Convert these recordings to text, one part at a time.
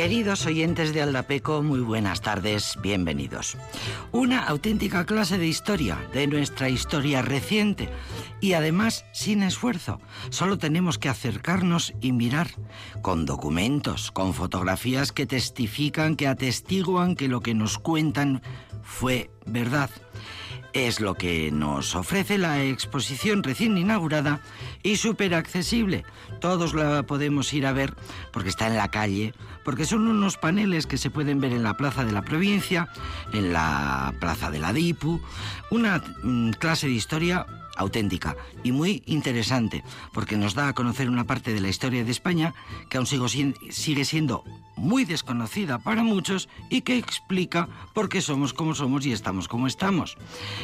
Queridos oyentes de Aldapeco, muy buenas tardes, bienvenidos. Una auténtica clase de historia, de nuestra historia reciente y además sin esfuerzo. Solo tenemos que acercarnos y mirar con documentos, con fotografías que testifican, que atestiguan que lo que nos cuentan fue verdad. Es lo que nos ofrece la exposición recién inaugurada y súper accesible. Todos la podemos ir a ver porque está en la calle, porque son unos paneles que se pueden ver en la Plaza de la Provincia, en la Plaza de la Dipu, una mm, clase de historia auténtica y muy interesante, porque nos da a conocer una parte de la historia de España que aún sigue siendo muy desconocida para muchos y que explica por qué somos como somos y estamos como estamos.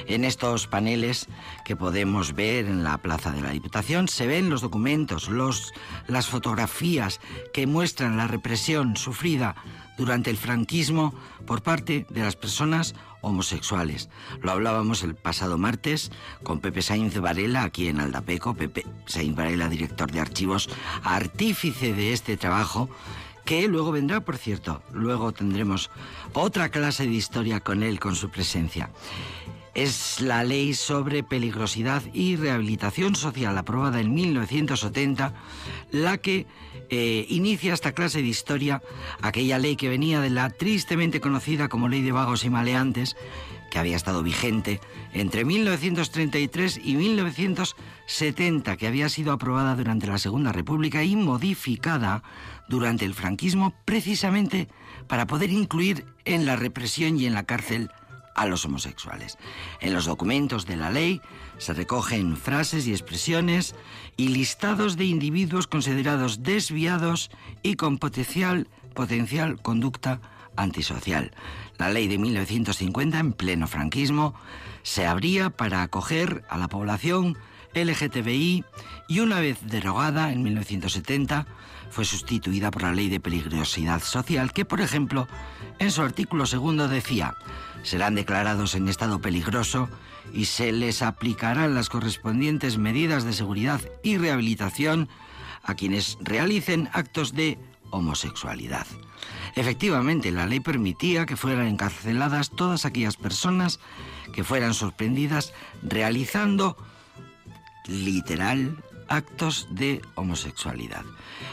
En estos paneles que podemos ver en la Plaza de la Diputación se ven los documentos, los, las fotografías que muestran la represión sufrida durante el franquismo por parte de las personas homosexuales. Lo hablábamos el pasado martes con Pepe Sainz Varela aquí en Aldapeco, Pepe Sainz Varela, director de archivos, artífice de este trabajo que luego vendrá, por cierto, luego tendremos otra clase de historia con él, con su presencia. Es la ley sobre peligrosidad y rehabilitación social aprobada en 1970 la que eh, inicia esta clase de historia, aquella ley que venía de la tristemente conocida como ley de vagos y maleantes, que había estado vigente entre 1933 y 1970, que había sido aprobada durante la Segunda República y modificada durante el franquismo precisamente para poder incluir en la represión y en la cárcel a los homosexuales. En los documentos de la ley se recogen frases y expresiones y listados de individuos considerados desviados y con potencial, conducta antisocial. La ley de 1950, en pleno franquismo, se abría para acoger a la población LGTBI y una vez derogada en 1970 fue sustituida por la ley de peligrosidad social que, por ejemplo, en su artículo segundo decía serán declarados en estado peligroso y se les aplicarán las correspondientes medidas de seguridad y rehabilitación a quienes realicen actos de homosexualidad. Efectivamente, la ley permitía que fueran encarceladas todas aquellas personas que fueran sorprendidas realizando literal actos de homosexualidad.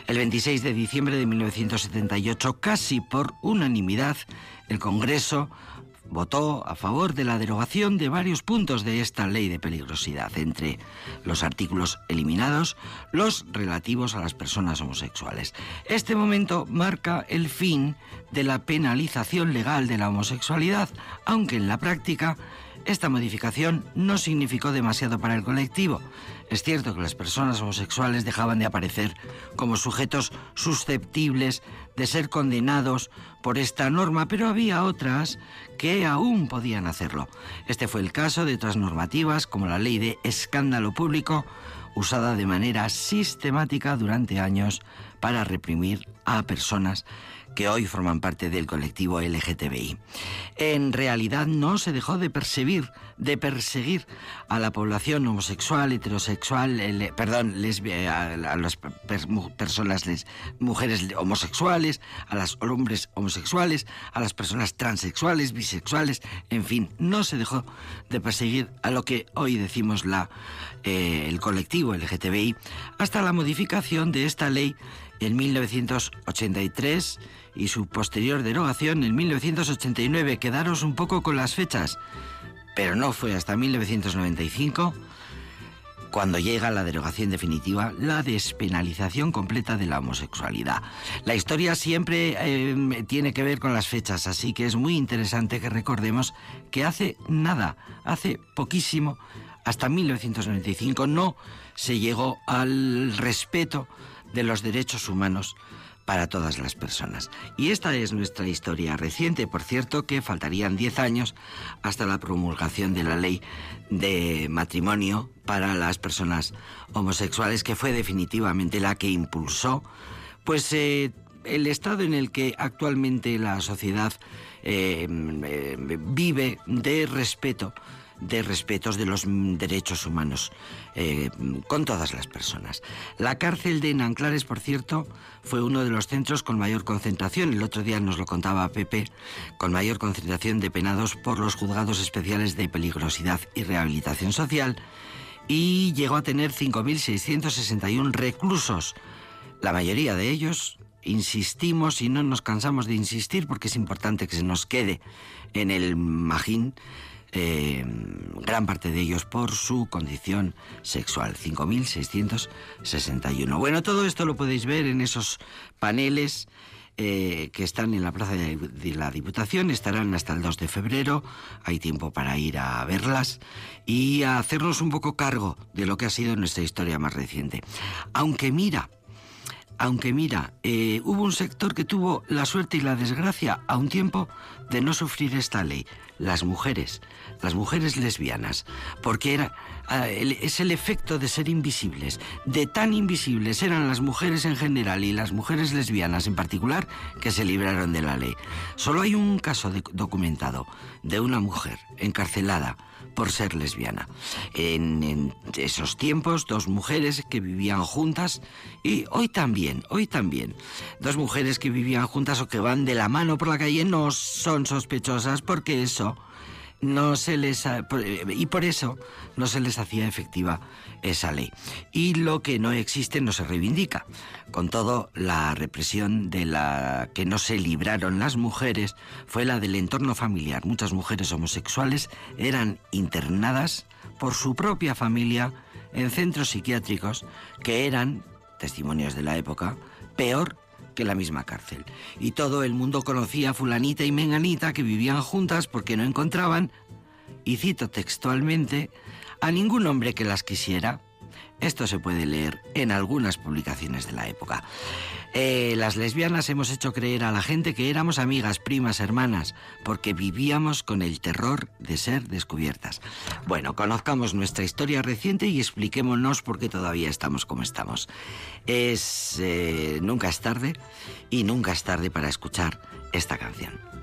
El 26 de diciembre de 1978, casi por unanimidad, el Congreso votó a favor de la derogación de varios puntos de esta ley de peligrosidad, entre los artículos eliminados, los relativos a las personas homosexuales. Este momento marca el fin de la penalización legal de la homosexualidad, aunque en la práctica esta modificación no significó demasiado para el colectivo. Es cierto que las personas homosexuales dejaban de aparecer como sujetos susceptibles de ser condenados por esta norma, pero había otras que aún podían hacerlo. Este fue el caso de otras normativas como la ley de escándalo público, usada de manera sistemática durante años para reprimir a personas que hoy forman parte del colectivo LGTBI. En realidad no se dejó de perseguir, de perseguir a la población homosexual, heterosexual, perdón, a, las personas, mujeres homosexuales, a los hombres homosexuales, a las personas transexuales, bisexuales, en fin, no se dejó de perseguir a lo que hoy decimos la, eh, el colectivo LGTBI, hasta la modificación de esta ley en 1983 y su posterior derogación en 1989. Quedaros un poco con las fechas, pero no fue hasta 1995 cuando llega la derogación definitiva, la despenalización completa de la homosexualidad. La historia siempre eh, tiene que ver con las fechas, así que es muy interesante que recordemos que hace nada, hace poquísimo, hasta 1995, no se llegó al respeto de los derechos humanos para todas las personas. Y esta es nuestra historia reciente, por cierto, que faltarían 10 años hasta la promulgación de la ley de matrimonio para las personas homosexuales, que fue definitivamente la que impulsó pues eh, el estado en el que actualmente la sociedad eh, eh, vive de respeto de respetos de los derechos humanos eh, con todas las personas. La cárcel de Nanclares, por cierto, fue uno de los centros con mayor concentración, el otro día nos lo contaba Pepe, con mayor concentración de penados por los juzgados especiales de peligrosidad y rehabilitación social, y llegó a tener 5.661 reclusos, la mayoría de ellos insistimos y no nos cansamos de insistir porque es importante que se nos quede en el magín eh, gran parte de ellos por su condición sexual. 5.661. Bueno, todo esto lo podéis ver en esos paneles eh, que están en la Plaza de, la Diputación, estarán hasta el 2 de febrero, hay tiempo para ir a verlas y a hacernos un poco cargo de lo que ha sido nuestra historia más reciente. Aunque mira, aunque mira, eh, hubo un sector que tuvo la suerte y la desgracia a un tiempo de no sufrir esta ley, las mujeres, las mujeres lesbianas, porque era, ah, es el efecto de ser invisibles, de tan invisibles eran las mujeres en general y las mujeres lesbianas en particular que se libraron de la ley. Solo hay un caso documentado de una mujer encarcelada por ser lesbiana. En, esos tiempos, dos mujeres que vivían juntas, y hoy también, hoy también, dos mujeres que vivían juntas o que van de la mano por la calle no son sospechosas porque eso no se les y por eso no se les hacía efectiva esa ley. Y lo que no existe no se reivindica. Con todo, la represión de la que no se libraron las mujeres fue la del entorno familiar. Muchas mujeres homosexuales eran internadas por su propia familia en centros psiquiátricos que eran, testimonios de la época, peor que la misma cárcel. Y todo el mundo conocía a fulanita y menganita que vivían juntas porque no encontraban, y cito textualmente, a ningún hombre que las quisiera. Esto se puede leer en algunas publicaciones de la época. Eh, las lesbianas hemos hecho creer a la gente que éramos amigas, primas, hermanas, porque vivíamos con el terror de ser descubiertas. Bueno, conozcamos nuestra historia reciente y expliquémonos por qué todavía estamos como estamos. Es eh, nunca es tarde y nunca es tarde para escuchar esta canción.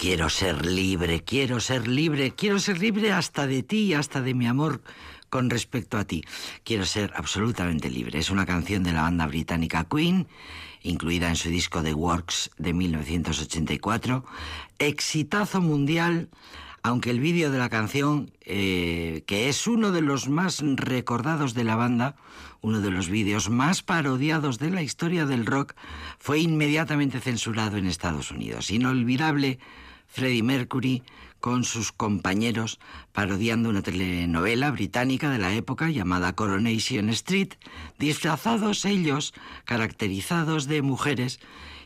Quiero ser libre, quiero ser libre, quiero ser libre hasta de ti, hasta de mi amor con respecto a ti. Quiero ser absolutamente libre. Es una canción de la banda británica Queen, incluida en su disco The Works de 1984. Exitazo mundial, aunque el vídeo de la canción, eh, que es uno de los más recordados de la banda, uno de los vídeos más parodiados de la historia del rock, fue inmediatamente censurado en Estados Unidos. Inolvidable Freddie Mercury con sus compañeros parodiando una telenovela británica de la época llamada Coronation Street, disfrazados ellos, caracterizados de mujeres,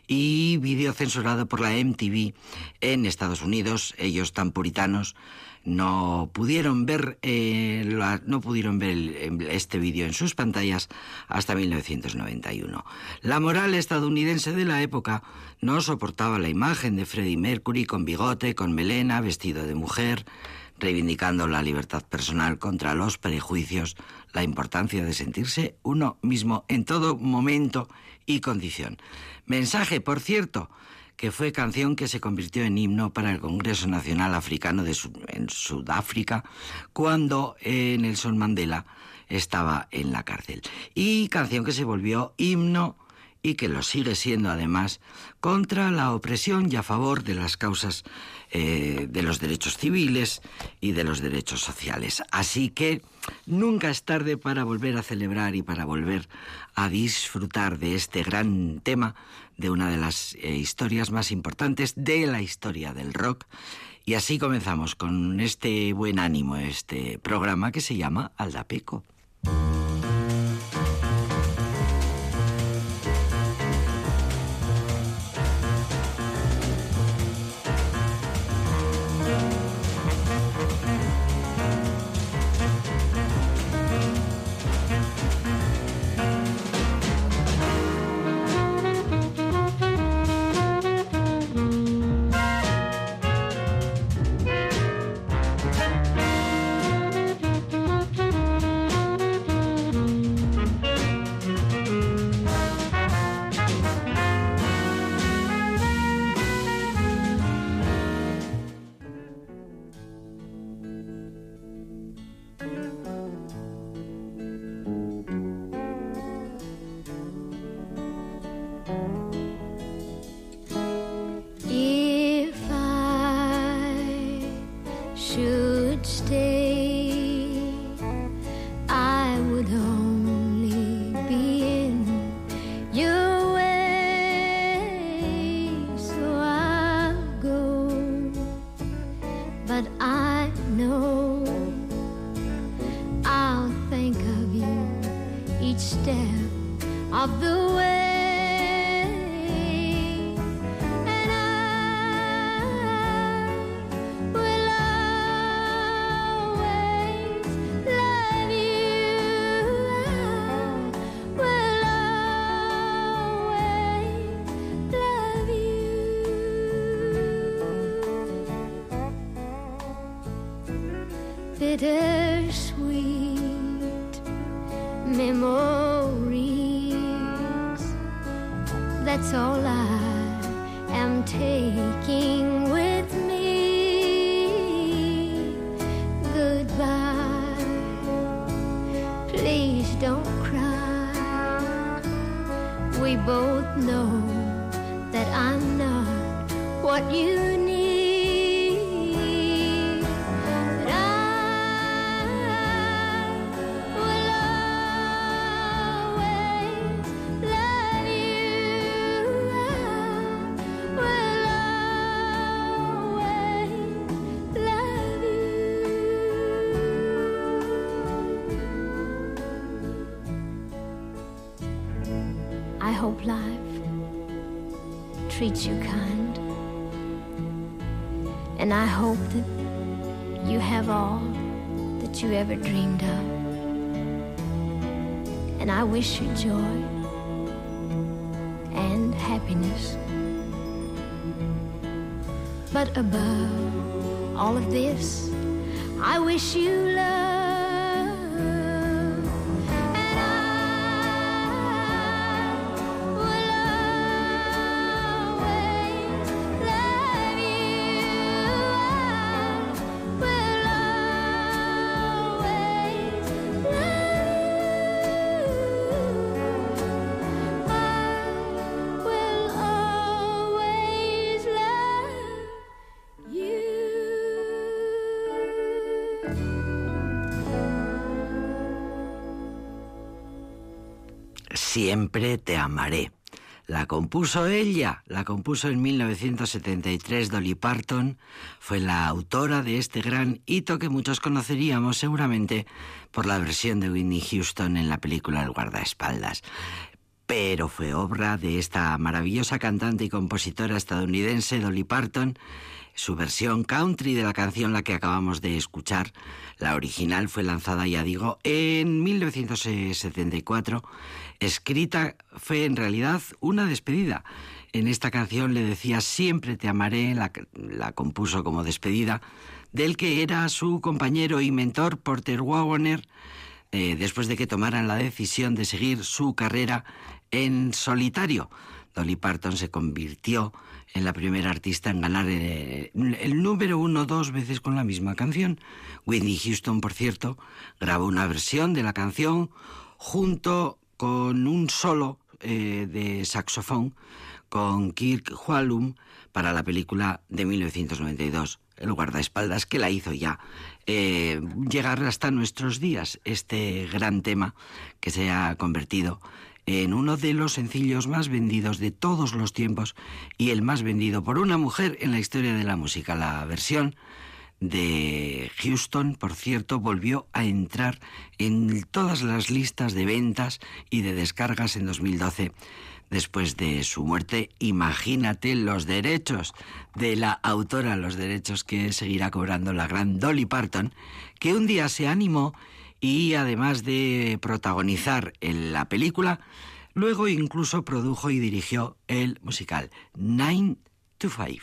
y vídeo censurado por la MTV en Estados Unidos, ellos tan puritanos no pudieron ver, eh, no pudieron ver este vídeo en sus pantallas hasta 1991. La moral estadounidense de la época no soportaba la imagen de Freddie Mercury con bigote, con melena, vestido de mujer, reivindicando la libertad personal contra los prejuicios, la importancia de sentirse uno mismo en todo momento y condición. Mensaje, por cierto, que fue canción que se convirtió en himno para el Congreso Nacional Africano de en Sudáfrica cuando eh, Nelson Mandela estaba en la cárcel. Y canción que se volvió himno y que lo sigue siendo además contra la opresión y a favor de las causas eh, de los derechos civiles y de los derechos sociales. Así que nunca es tarde para volver a celebrar y para volver a disfrutar de este gran tema de una de las eh, historias más importantes de la historia del rock. Y así comenzamos con este buen ánimo, este programa que se llama Aldapeco. I hope life treats you kind. And I hope that you have all that you ever dreamed of. And I wish you joy and happiness. But above all of this, I wish you love. Siempre te amaré. La compuso ella, la compuso en 1973 Dolly Parton, fue la autora de este gran hito que muchos conoceríamos seguramente por la versión de Whitney Houston en la película El guardaespaldas. Pero fue obra de esta maravillosa cantante y compositora estadounidense Dolly Parton, su versión country de la canción la que acabamos de escuchar. La original fue lanzada, ya digo, en 1974. Escrita fue en realidad una despedida. En esta canción le decía Siempre te amaré, la, compuso como despedida, del que era su compañero y mentor Porter Wagoner, eh, después de que tomaran la decisión de seguir su carrera en solitario. Dolly Parton se convirtió en la primera artista en ganar el, el, número uno dos veces con la misma canción. Whitney Houston, por cierto, grabó una versión de la canción junto con un solo eh, de saxofón con Kirk Whalum para la película de 1992, El guardaespaldas, que la hizo ya eh, llegar hasta nuestros días, este gran tema que se ha convertido en uno de los sencillos más vendidos de todos los tiempos y el más vendido por una mujer en la historia de la música. La versión de Houston, por cierto, volvió a entrar en todas las listas de ventas y de descargas en 2012. Después de su muerte, imagínate los derechos de la autora, los derechos que seguirá cobrando la gran Dolly Parton, que un día se animó y además de protagonizar en la película, luego incluso produjo y dirigió el musical Nine to Five.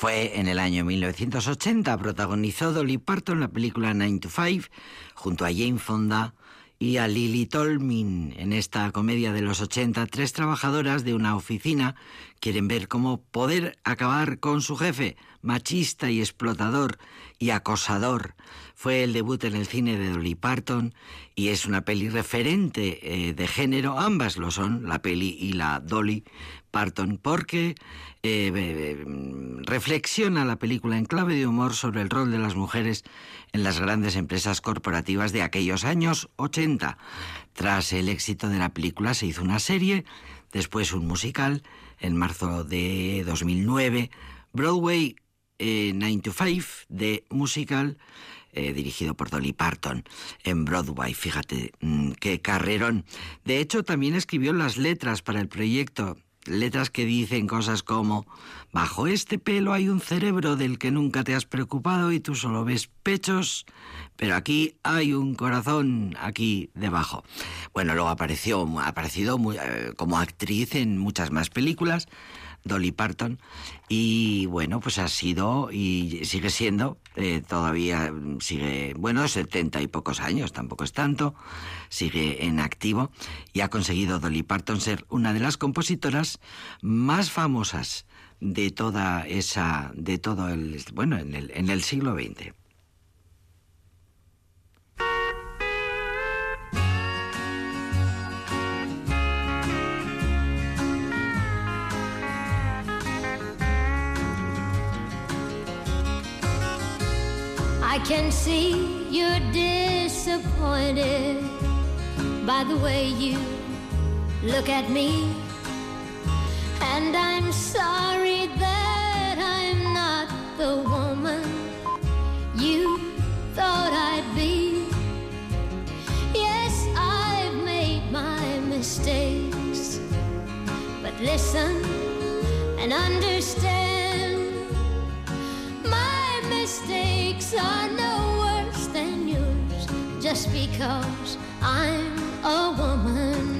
Fue en el año 1980, protagonizó Dolly Parton la película 9 to 5 junto a Jane Fonda y a Lily Tolmin. En esta comedia de los 80, tres trabajadoras de una oficina quieren ver cómo poder acabar con su jefe, machista y explotador y acosador. Fue el debut en el cine de Dolly Parton y es una peli referente eh, de género, ambas lo son, la peli y la Dolly Parton, porque eh, reflexiona la película en clave de humor sobre el rol de las mujeres en las grandes empresas corporativas de aquellos años 80. Tras el éxito de la película se hizo una serie, después un musical, en marzo de 2009, Broadway 9 to 5 de musical eh, dirigido por Dolly Parton en Broadway. Fíjate mm, qué carrerón. De hecho, también escribió las letras para el proyecto. Letras que dicen cosas como, bajo este pelo hay un cerebro del que nunca te has preocupado y tú solo ves pechos, pero aquí hay un corazón aquí debajo. Bueno, luego apareció, ha aparecido eh, como actriz en muchas más películas, Dolly Parton. Y bueno, pues ha sido y sigue siendo, eh, todavía sigue, bueno, setenta y pocos años, tampoco es tanto, sigue en activo y ha conseguido Dolly Parton ser una de las compositoras más famosas de toda esa, de todo el, bueno, en el, en el siglo XX. I can see you're disappointed by the way you look at me. And I'm sorry that I'm not the woman you thought I'd be. Yes, I've made my mistakes. But listen and understand my mistakes are no worse than yours just because I'm a woman.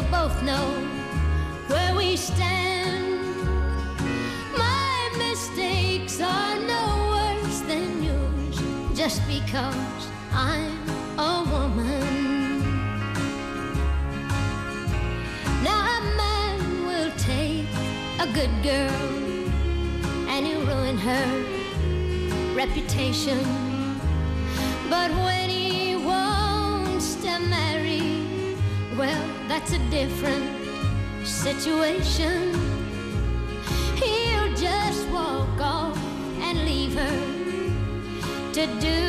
We'll both know where we stand. My mistakes are no worse than yours, just because I'm a woman. Now a man will take a good girl and he'll ruin her reputation. But when he wants to marry, well, that's a different situation. He'll just walk off and leave her to do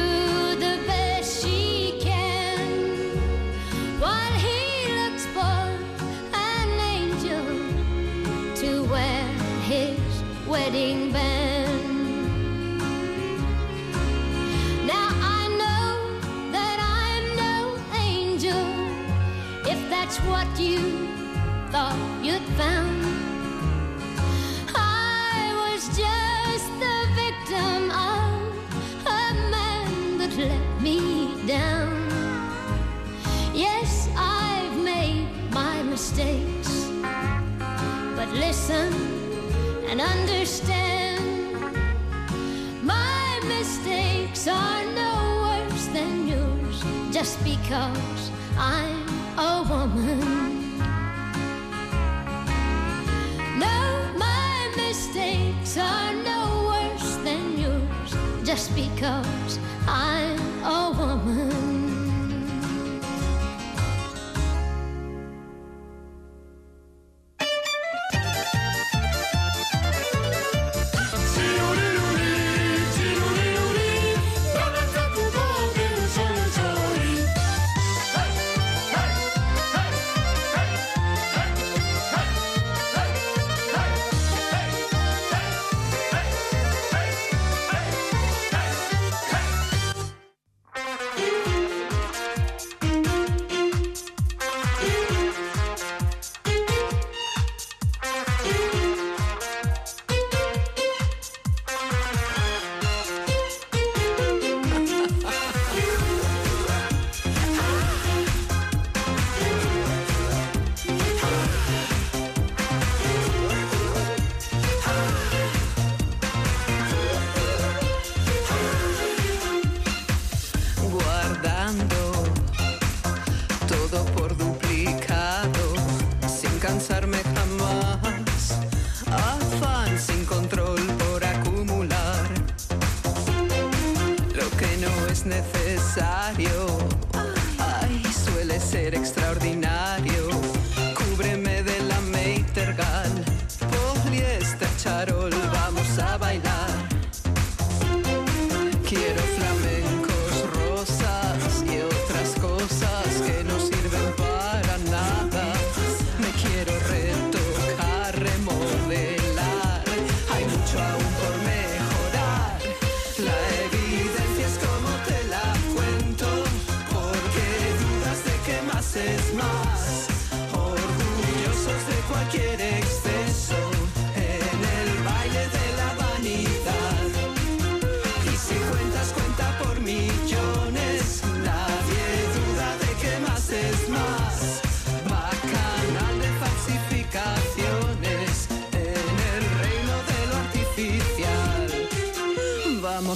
but listen and understand. My mistakes are no worse than yours just because I'm a woman. No, my mistakes are no worse than yours just because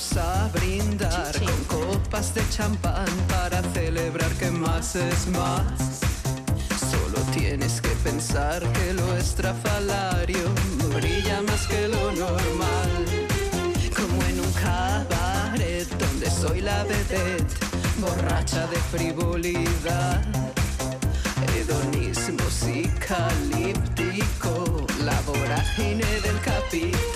Vamos a brindar con copas de champán para celebrar que más es más. Solo tienes que pensar que lo estrafalario brilla más que lo normal. Como en un cabaret donde soy la vedette, borracha de frivolidad. Hedonismo psicalíptico, la vorágine del capital.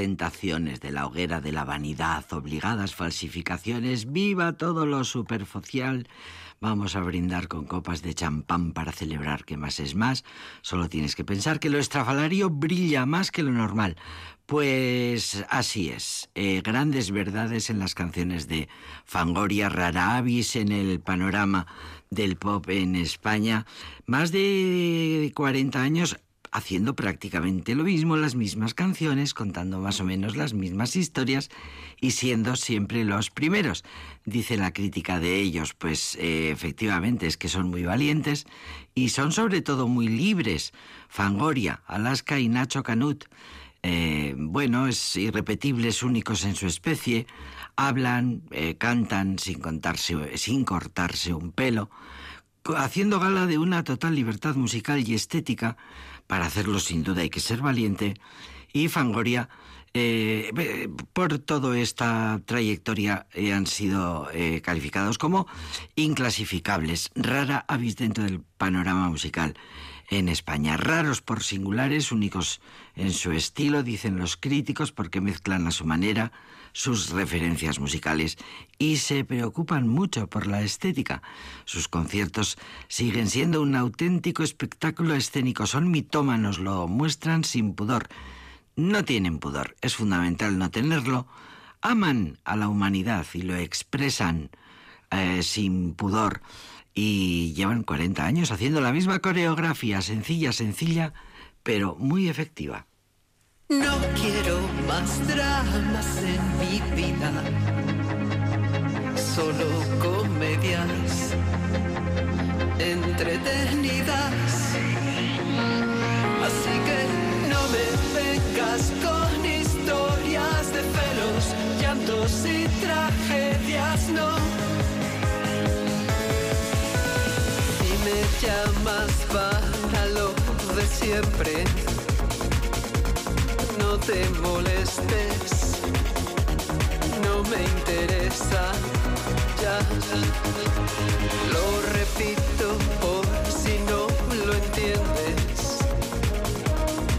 De la hoguera de la vanidad, obligadas falsificaciones, viva todo lo superficial. Vamos a brindar con copas de champán para celebrar que más es más. Solo tienes que pensar que lo estrafalario brilla más que lo normal. Pues así es. Eh, grandes verdades en las canciones de Fangoria, rara avis en el panorama del pop en España. Más de 40 años haciendo prácticamente lo mismo, las mismas canciones, contando más o menos las mismas historias y siendo siempre los primeros. Dice la crítica de ellos, pues eh, efectivamente es que son muy valientes y son sobre todo muy libres. Fangoria, Alaska y Nacho Canut. Eh, bueno, es irrepetibles, únicos en su especie, hablan, eh, cantan sin, contarse, sin cortarse un pelo, haciendo gala de una total libertad musical y estética. Para hacerlo sin duda hay que ser valiente. Y Fangoria, eh, por toda esta trayectoria, eh, han sido eh, calificados como inclasificables, rara avis dentro del panorama musical en España. Raros por singulares, únicos en su estilo, dicen los críticos, porque mezclan a su manera sus referencias musicales y se preocupan mucho por la estética. Sus conciertos siguen siendo un auténtico espectáculo escénico. Son mitómanos, lo muestran sin pudor. No tienen pudor, es fundamental no tenerlo. Aman a la humanidad y lo expresan eh, sin pudor y llevan 40 años haciendo la misma coreografía, sencilla, sencilla, pero muy efectiva. No quiero más dramas en mi vida, solo comedias. entretenidas. Así que no me vengas con historias de celos, llantos y tragedias, no. Me llamas para lo de siempre. No te molestes, no me interesa. Ya lo repito por si no lo entiendes.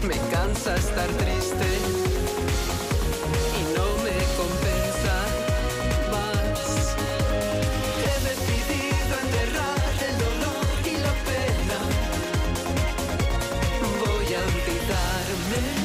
Me cansa estar triste baby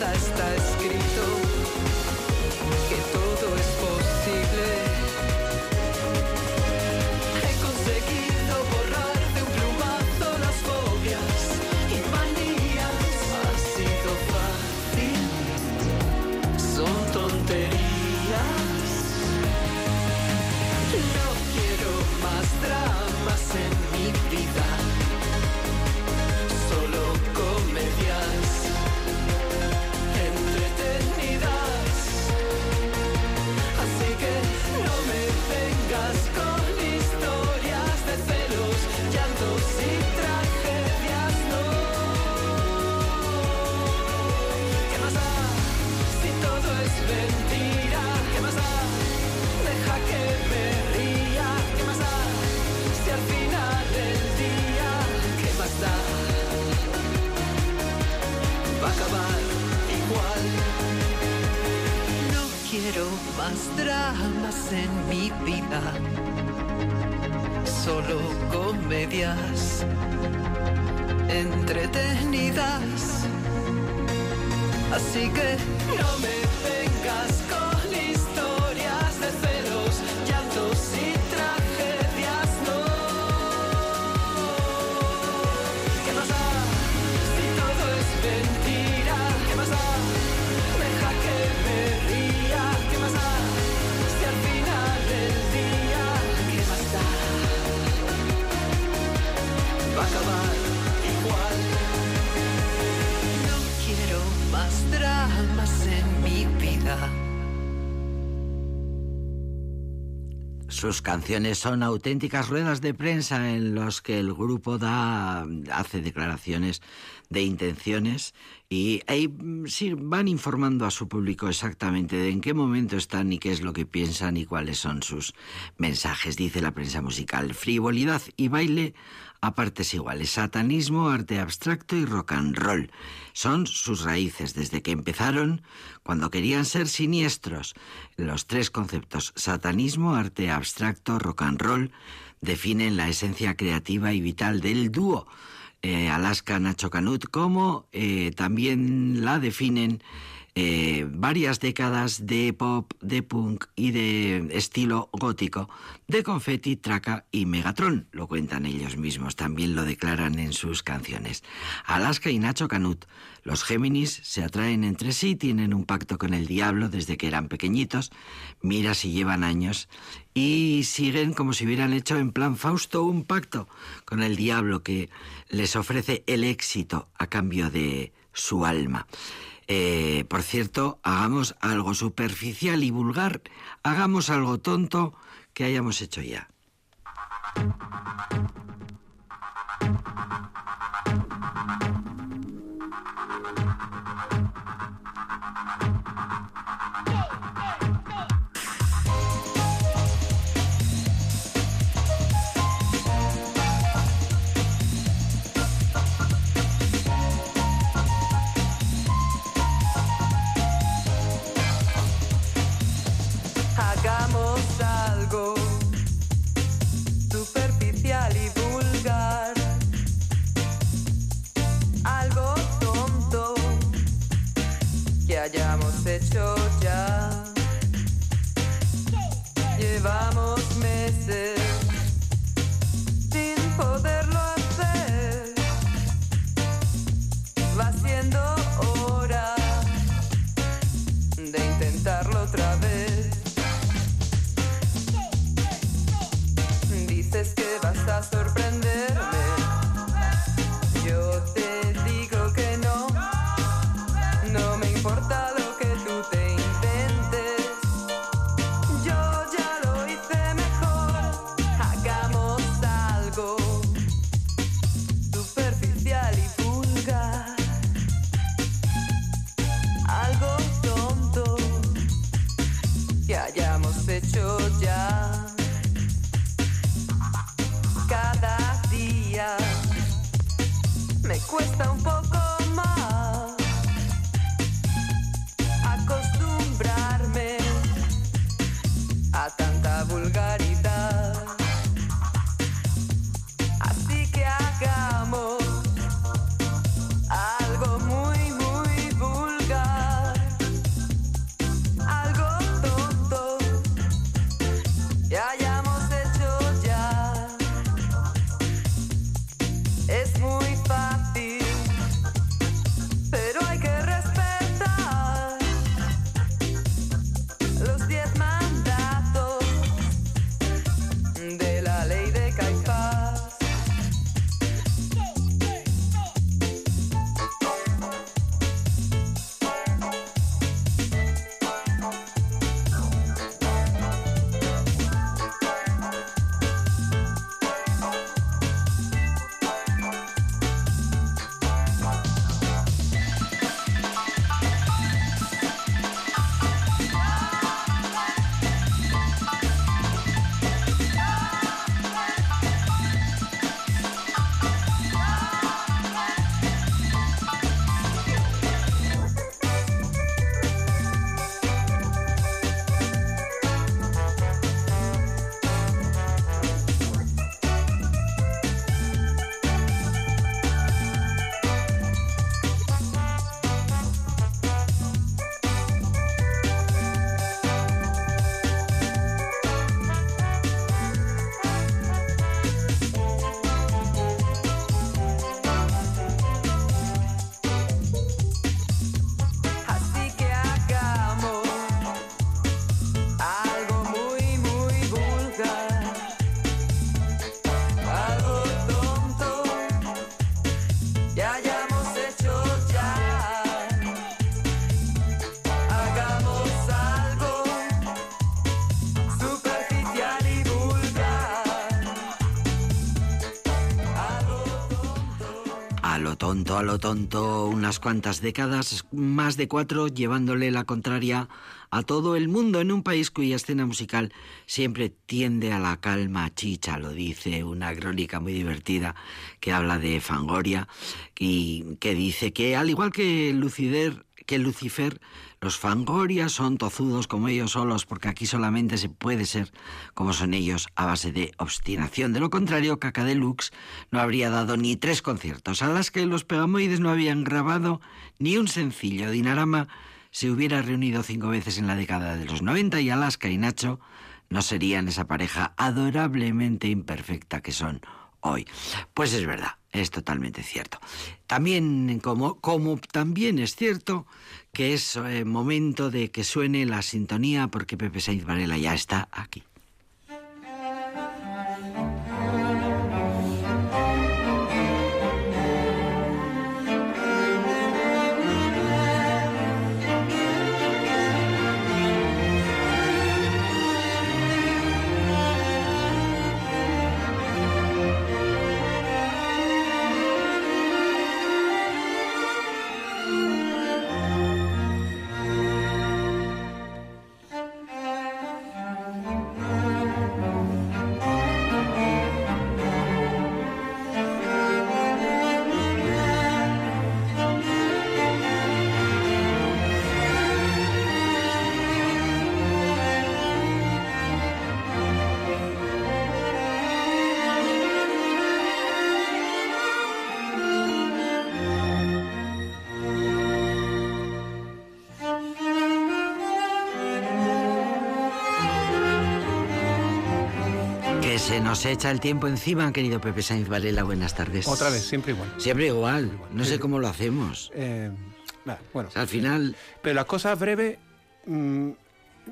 nada está escrito, Sus canciones son auténticas ruedas de prensa en los que el grupo da hace declaraciones de intenciones y ahí sí, van informando a su público exactamente de en qué momento están y qué es lo que piensan y cuáles son sus mensajes, dice la prensa musical. Frivolidad y baile a partes iguales. Satanismo, arte abstracto y rock and roll. Son sus raíces desde que empezaron cuando querían ser siniestros. Los tres conceptos, satanismo, arte abstracto, rock and roll, definen la esencia creativa y vital del dúo. Eh, Alaska Nacho Canut, como eh, también la definen eh, varias décadas de pop, de punk y de estilo gótico de Confetti, Traca y Megatron. Lo cuentan ellos mismos, también lo declaran en sus canciones. Alaska y Nacho Canut, los Géminis se atraen entre sí, tienen un pacto con el diablo desde que eran pequeñitos, mira si llevan años, y siguen como si hubieran hecho en plan Fausto un pacto con el diablo que les ofrece el éxito a cambio de, su alma. Eh, por cierto, hagamos algo superficial y vulgar, hagamos algo tonto que hayamos hecho ya. Llevamos meses. Sin poderlo a lo tonto, unas cuantas décadas, más de cuatro, llevándole la contraria a todo el mundo en un país cuya escena musical siempre tiende a la calma chicha, lo dice una crónica muy divertida que habla de Fangoria y que dice que al igual que Lucider, que Lucifer, los Fangoria son tozudos como ellos solos, porque aquí solamente se puede ser como son ellos a base de obstinación. De lo contrario, Caca Deluxe no habría dado ni tres conciertos, a las que los Pegamoides no habían grabado ni un sencillo. Dinarama se hubiera reunido cinco veces en la década de los 90 y Alaska y Nacho no serían esa pareja adorablemente imperfecta que son hoy. Pues es verdad, es totalmente cierto. También, como, como también es cierto que es eh, momento de que suene la sintonía porque Pepe Sainz Varela ya está aquí. Nos echa el tiempo encima, querido Pepe Sainz Varela. Buenas tardes. Otra vez, siempre igual. Siempre igual. No sé cómo lo hacemos. Eh, nada, bueno. O sea, al final... Pero las cosas breves, mm,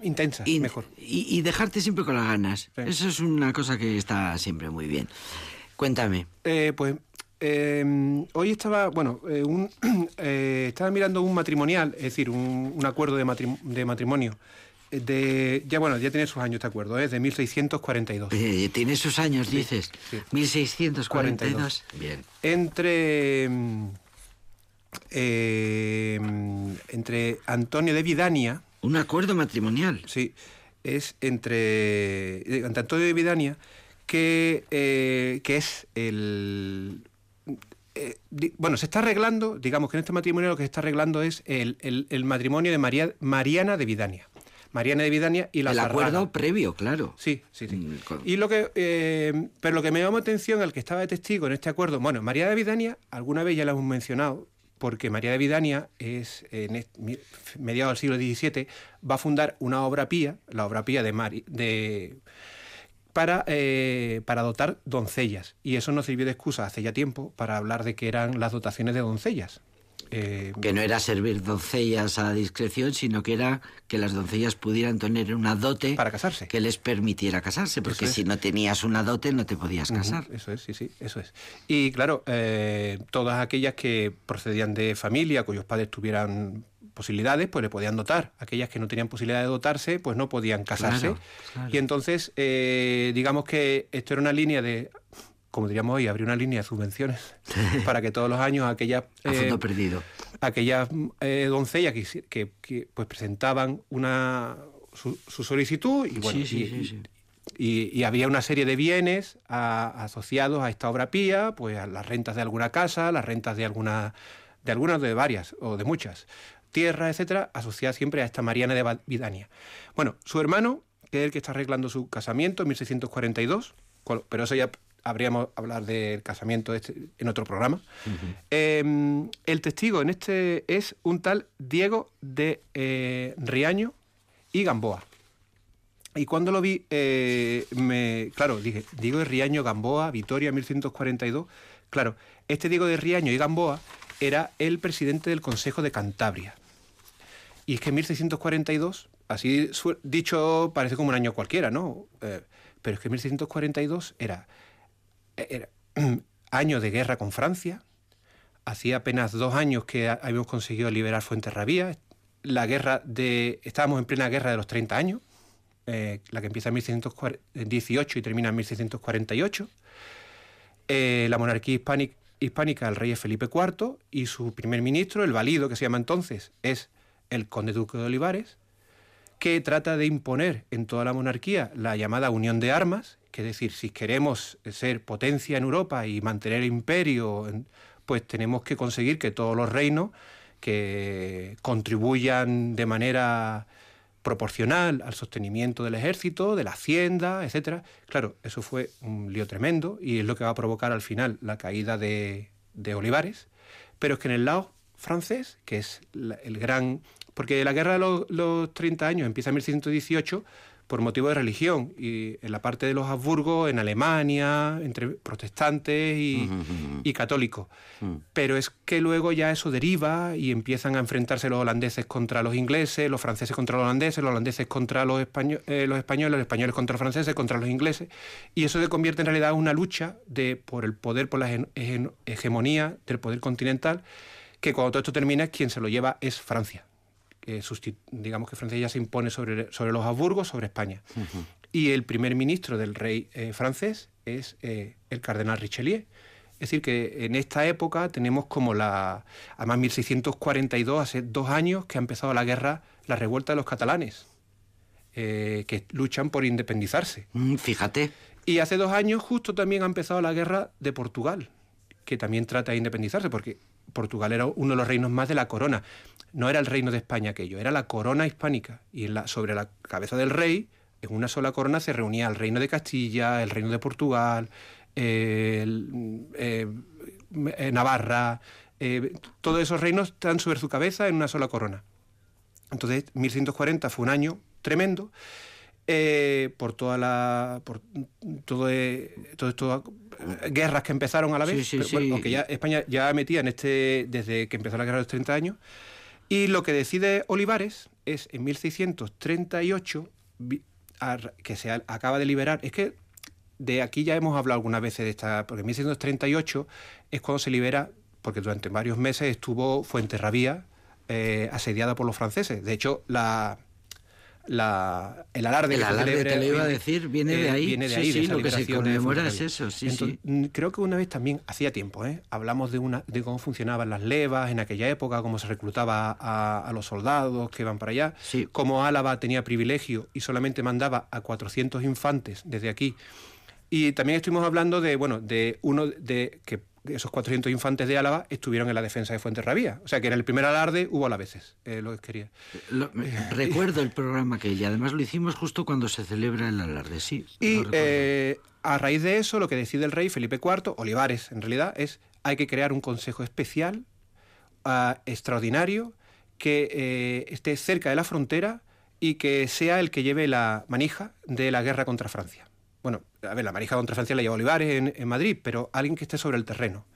intensas, Y, mejor. y- y dejarte siempre con las ganas. Sí. Eso es una cosa que está siempre muy bien. Cuéntame. Eh, pues eh, hoy estaba, bueno, eh, un, eh, estaba mirando un matrimonial, es decir, un, un acuerdo de, matrim- de matrimonio. Eh, De, ya bueno, ya tiene sus años este acuerdo, es de 1642. Eh, Tiene sus años, dices. sí. 1642. Bien. Entre mm, eh, entre Antonio de Vidania, Un acuerdo matrimonial. Sí, es entre, eh, entre Antonio de Vidania, que, eh, que es el... eh, di- bueno, se está arreglando, digamos que en este matrimonio lo que se está arreglando es el, el- el matrimonio de María, Mariana de Vidania. Mariana de Vidania y la el Zarraga. acuerdo previo, claro. Sí, sí, sí. Mm, con- Y lo que, eh, pero lo que me llamó atención, el que estaba de testigo en este acuerdo, bueno, María de Vidania, alguna vez ya la hemos mencionado, porque María de Vidania es, en mediados del siglo XVII, va a fundar una obra pía, la obra pía de, Mari- de para, eh, para dotar doncellas. Y eso nos sirvió de excusa hace ya tiempo para hablar de que eran las dotaciones de doncellas. Eh, Que no era servir doncellas a discreción, sino que era que las doncellas pudieran tener una dote Para casarse. que les permitiera casarse, porque es. si no tenías una dote no te podías casar. Eso es, sí, sí, eso es. Y claro, eh, todas aquellas que procedían de familia, cuyos padres tuvieran posibilidades, pues le podían dotar. Aquellas que no tenían posibilidad de dotarse, pues no podían casarse. Claro, claro. Y entonces, eh, digamos que esto era una línea de, como diríamos hoy, abrir una línea de subvenciones para que todos los años aquellas... Eh, fondo perdido. aquellas eh, doncellas que, hici- que- que, pues presentaban una su, su solicitud y bueno Sí, sí, y, sí, y- y había una serie de bienes a- asociados a esta obra pía pues a las rentas de alguna casa las rentas de alguna de algunas de varias o de muchas tierras etcétera asociadas siempre a esta Mariana de Vidania bueno su hermano que es el que está arreglando su casamiento en 1642 cual- pero eso ya habríamos hablar del casamiento este en otro programa eh, el testigo en este es un tal Diego de eh, Riaño y Gamboa. Y cuando lo vi, eh, me, claro, dije, Diego de Riaño, Gamboa, Vitoria, 1142. Claro, este Diego de Riaño y Gamboa era el presidente del Consejo de Cantabria. Y es que en 1642, así dicho, parece como un año cualquiera, ¿no? Eh, pero es que en 1642 era, era año de guerra con Francia, hacía apenas dos años que ha- habíamos conseguido liberar Fuenterrabía. La guerra de. Estábamos en plena guerra de los 30 años, eh, la que empieza en 1618 y termina en 1648. Eh, la monarquía hispánica, hispánica, el rey es Felipe IV y su primer ministro, el valido que se llama entonces, es el conde duque de Olivares, que trata de imponer en toda la monarquía la llamada unión de armas, que es decir, si queremos ser potencia en Europa y mantener el imperio, pues tenemos que conseguir que todos los reinos que contribuyan de manera proporcional al sostenimiento del ejército, de la hacienda, etcétera. Claro, eso fue un lío tremendo y es lo que va a provocar al final la caída de, de Olivares. Pero es que en el lado francés, que es el gran... Porque la guerra de los, los 30 años empieza en 1618 por motivo de religión y en la parte de los Habsburgo, en Alemania, entre protestantes y, y católicos. Pero es que luego ya eso deriva y empiezan a enfrentarse los holandeses contra los ingleses, los franceses contra los holandeses, los holandeses contra los, eh, los españoles, los españoles contra los franceses, contra los ingleses. Y eso se convierte en realidad en una lucha de, por el poder, por la hege- hege- hegemonía del poder continental, que cuando todo esto termina, quien se lo lleva es Francia digamos que Francia ya se impone sobre, sobre los Habsburgos, sobre España. Y el primer ministro del rey eh, francés es eh, el cardenal Richelieu. Es decir, que en esta época tenemos como la... Además, 1642, hace dos años que ha empezado la guerra, la revuelta de los catalanes, eh, que luchan por independizarse. Mm, Fíjate. Y hace dos años justo también ha empezado la guerra de Portugal, que también trata de independizarse, porque Portugal era uno de los reinos más de la corona. No era el reino de España aquello, era la corona hispánica. Y en la- sobre la cabeza del rey, en una sola corona, se reunía el reino de Castilla, el reino de Portugal, eh, el- eh, Navarra. eh, todos esos reinos están sobre su cabeza en una sola corona. Entonces, 1140 fue un año tremendo eh, por toda la por todo todo guerras que empezaron a la vez, Sí, sí, pero, bueno, sí. aunque ya España ya metía en este desde que empezó la guerra de los 30 años y lo que decide Olivares es en 1638 vi- ar- que se acaba de liberar es que de aquí ya hemos hablado algunas veces de esta porque en 1638 es cuando se libera porque durante varios meses estuvo Fuenterrabía eh, asediada por los franceses. De hecho la la, el alarde El que alarde, celebra te lo iba a decir, viene de ahí. viene de Sí, ahí, de sí, esa lo que se de conmemora es eso, sí, Entonces, mm, Creo que una vez también, hacía tiempo, ¿eh? hablamos de, una, de cómo funcionaban las levas en aquella época, cómo se reclutaba a, a los soldados que iban para allá, Sí. cómo Álava tenía privilegio y solamente mandaba a 400 infantes desde aquí. Y también estuvimos hablando de, bueno, de uno de que esos 400 infantes de Álava estuvieron en la defensa de Fuenterrabía. O sea, que en el primer alarde hubo alaveses, eh, lo que quería. Lo- me- recuerdo el programa que y además lo hicimos justo cuando se celebra el alarde, sí. Y eh, a raíz de eso, lo que decide el rey Felipe IV, Olivares en realidad, es hay que crear un consejo especial, ah, extraordinario, que eh, esté cerca de la frontera y que sea el que lleve la manija de la guerra contra Francia. Bueno, a ver, la manija contra Francia la lleva Olivares en, en Madrid, pero alguien que esté sobre el terreno.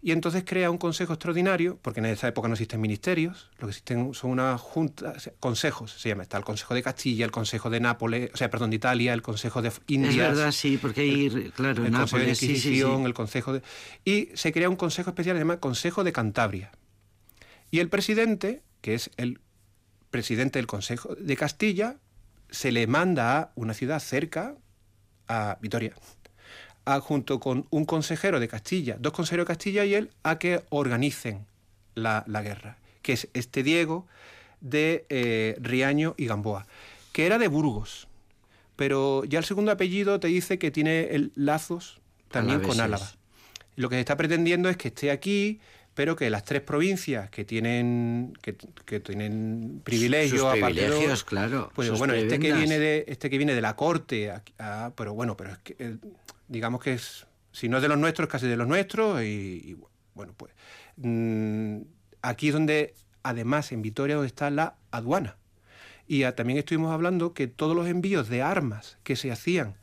Y entonces crea un consejo extraordinario, porque en esa época no existen ministerios, lo que existen son unas juntas, consejos, se llama. Está el Consejo de Castilla, el Consejo de Nápoles, o sea, perdón, de Italia, el Consejo de Indias. es verdad, sí, porque hay, claro, el Consejo de Nápoles, sí, sí, sí. Inquisición, el Consejo de... Y se crea un consejo especial, se llama Consejo de Cantabria. Y el presidente, que es el presidente del Consejo de Castilla, se le manda a una ciudad cerca, a Vitoria, a, junto con un consejero de Castilla, dos consejeros de Castilla y él, a que organicen la, la guerra, que es este Diego de eh, Riaño y Gamboa, que era de Burgos, pero ya el segundo apellido te dice que tiene el, lazos también con. Álava. Lo que se está pretendiendo es que esté aquí, pero que las tres provincias que tienen que, que tienen de- privilegios, claro, pues bueno, este que viene de este que viene de la corte, ah, pero bueno, pero es que eh, digamos que es si no es de los nuestros, casi de los nuestros y, y bueno, pues mm, aquí es donde además en Vitoria donde está la aduana. Y también estuvimos hablando que todos los envíos de armas que se hacían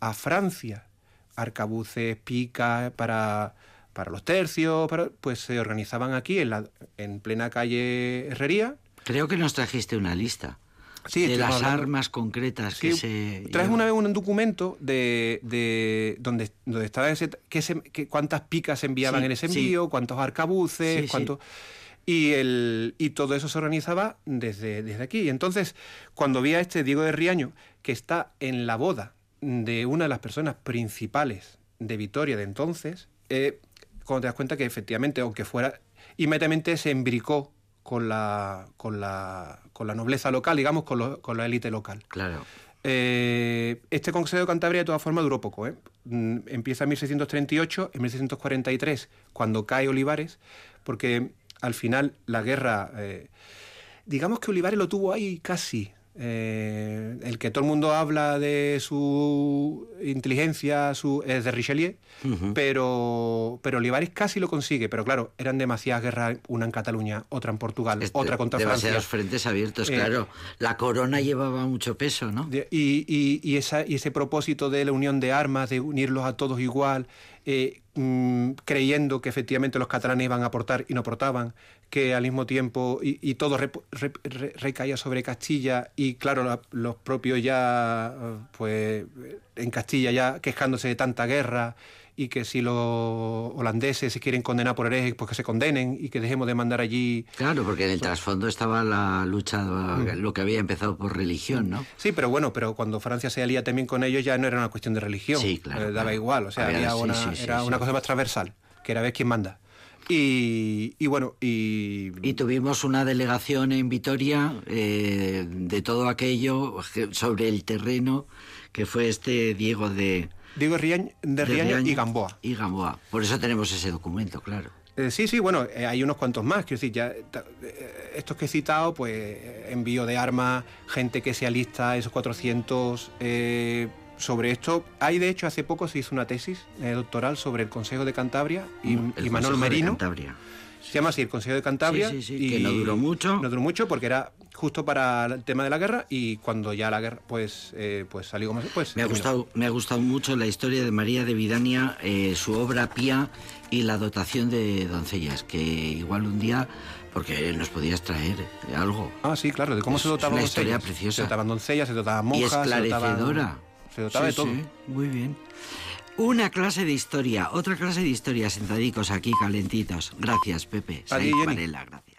a Francia, arcabuces, picas para, para los tercios, para- pues se organizaban aquí en, la, en plena calle Herrería. Creo que nos trajiste una lista Sí, de las hablando. armas concretas que se... traes una vez un documento de, de donde, donde estaba ese, que se- que cuántas picas se enviaban Sí, en ese envío, cuántos arcabuces, Sí, sí. cuánto y el y todo eso se organizaba desde, desde aquí. Y entonces, cuando vi a este Diego de Riaño, que está en la boda de una de las personas principales de Vitoria de entonces, eh, cuando te das cuenta que efectivamente, aunque fuera, inmediatamente se embricó con la, con la, con la nobleza local, digamos, con, lo- con la élite local. Claro. Eh, este Consejo de Cantabria de todas formas duró poco. ¿eh? Mm, Empieza en 1638, en 1643, cuando cae Olivares, porque al final la guerra, eh, digamos que Olivares lo tuvo ahí casi. Eh, el que todo el mundo habla de su inteligencia su, es de Richelieu, pero, pero Olivares casi lo consigue. Pero claro, eran demasiadas guerras, una en Cataluña, otra en Portugal, Este, otra contra Francia. demasiados frentes abiertos, Eh, claro. La corona llevaba mucho peso, ¿no? Y, y- y esa, y ese propósito de la unión de armas, de unirlos a todos igual, eh, mm, creyendo que efectivamente los catalanes iban a aportar y no aportaban, que al mismo tiempo, y, y todo re- recaía sobre Castilla, y claro, la- los propios ya, pues en Castilla ya quejándose de tanta guerra, y que si los holandeses se quieren condenar por herejes, pues que se condenen y que dejemos de mandar allí Claro, porque en el trasfondo estaba la lucha, Mm. lo que había empezado por religión, ¿no? Sí, pero bueno, pero cuando Francia se alía también con ellos ya no era una cuestión de religión. Sí, claro, Eh, daba claro. igual, o sea, Había- una, sí, sí, era una cosa más transversal, que era ver quién manda. Y, y bueno, y, Y tuvimos una delegación en Vitoria eh, de todo aquello que- sobre el terreno que fue este Diego de, Riañ- de, Riaño y Gamboa. Y Gamboa. Por eso tenemos ese documento, claro. Eh, sí, sí, bueno, eh, hay unos cuantos más. Quiero decir, ya estos que he citado, pues envío de armas, gente que se alista, esos 400. Sobre esto, hay de hecho hace poco se hizo una tesis eh, doctoral sobre el Consejo de Cantabria y, El y Manuel Merino. Cantabria. Se llama así, el Consejo de Cantabria. Sí, sí, sí, que no duró mucho. No duró mucho porque era justo para el tema de la guerra y cuando ya la guerra pues, eh, pues salió como pues Me ha, gustado, me ha gustado mucho la historia de María de Vidania, eh, su obra Pía y la dotación de doncellas, que igual un día, porque nos podías traer algo. Ah, sí, claro, de cómo Es se dotaban historia doncellas. preciosa. Se dotaban doncellas, se dotaban y monjas, se dotaban- esclarecedora. Se dotaba Sí, de todo. sí, muy bien. Una clase de historia, otra clase de historia, sentadicos aquí calentitos. Gracias, Pepe. A ti, Said Jenny. Varela, gracias.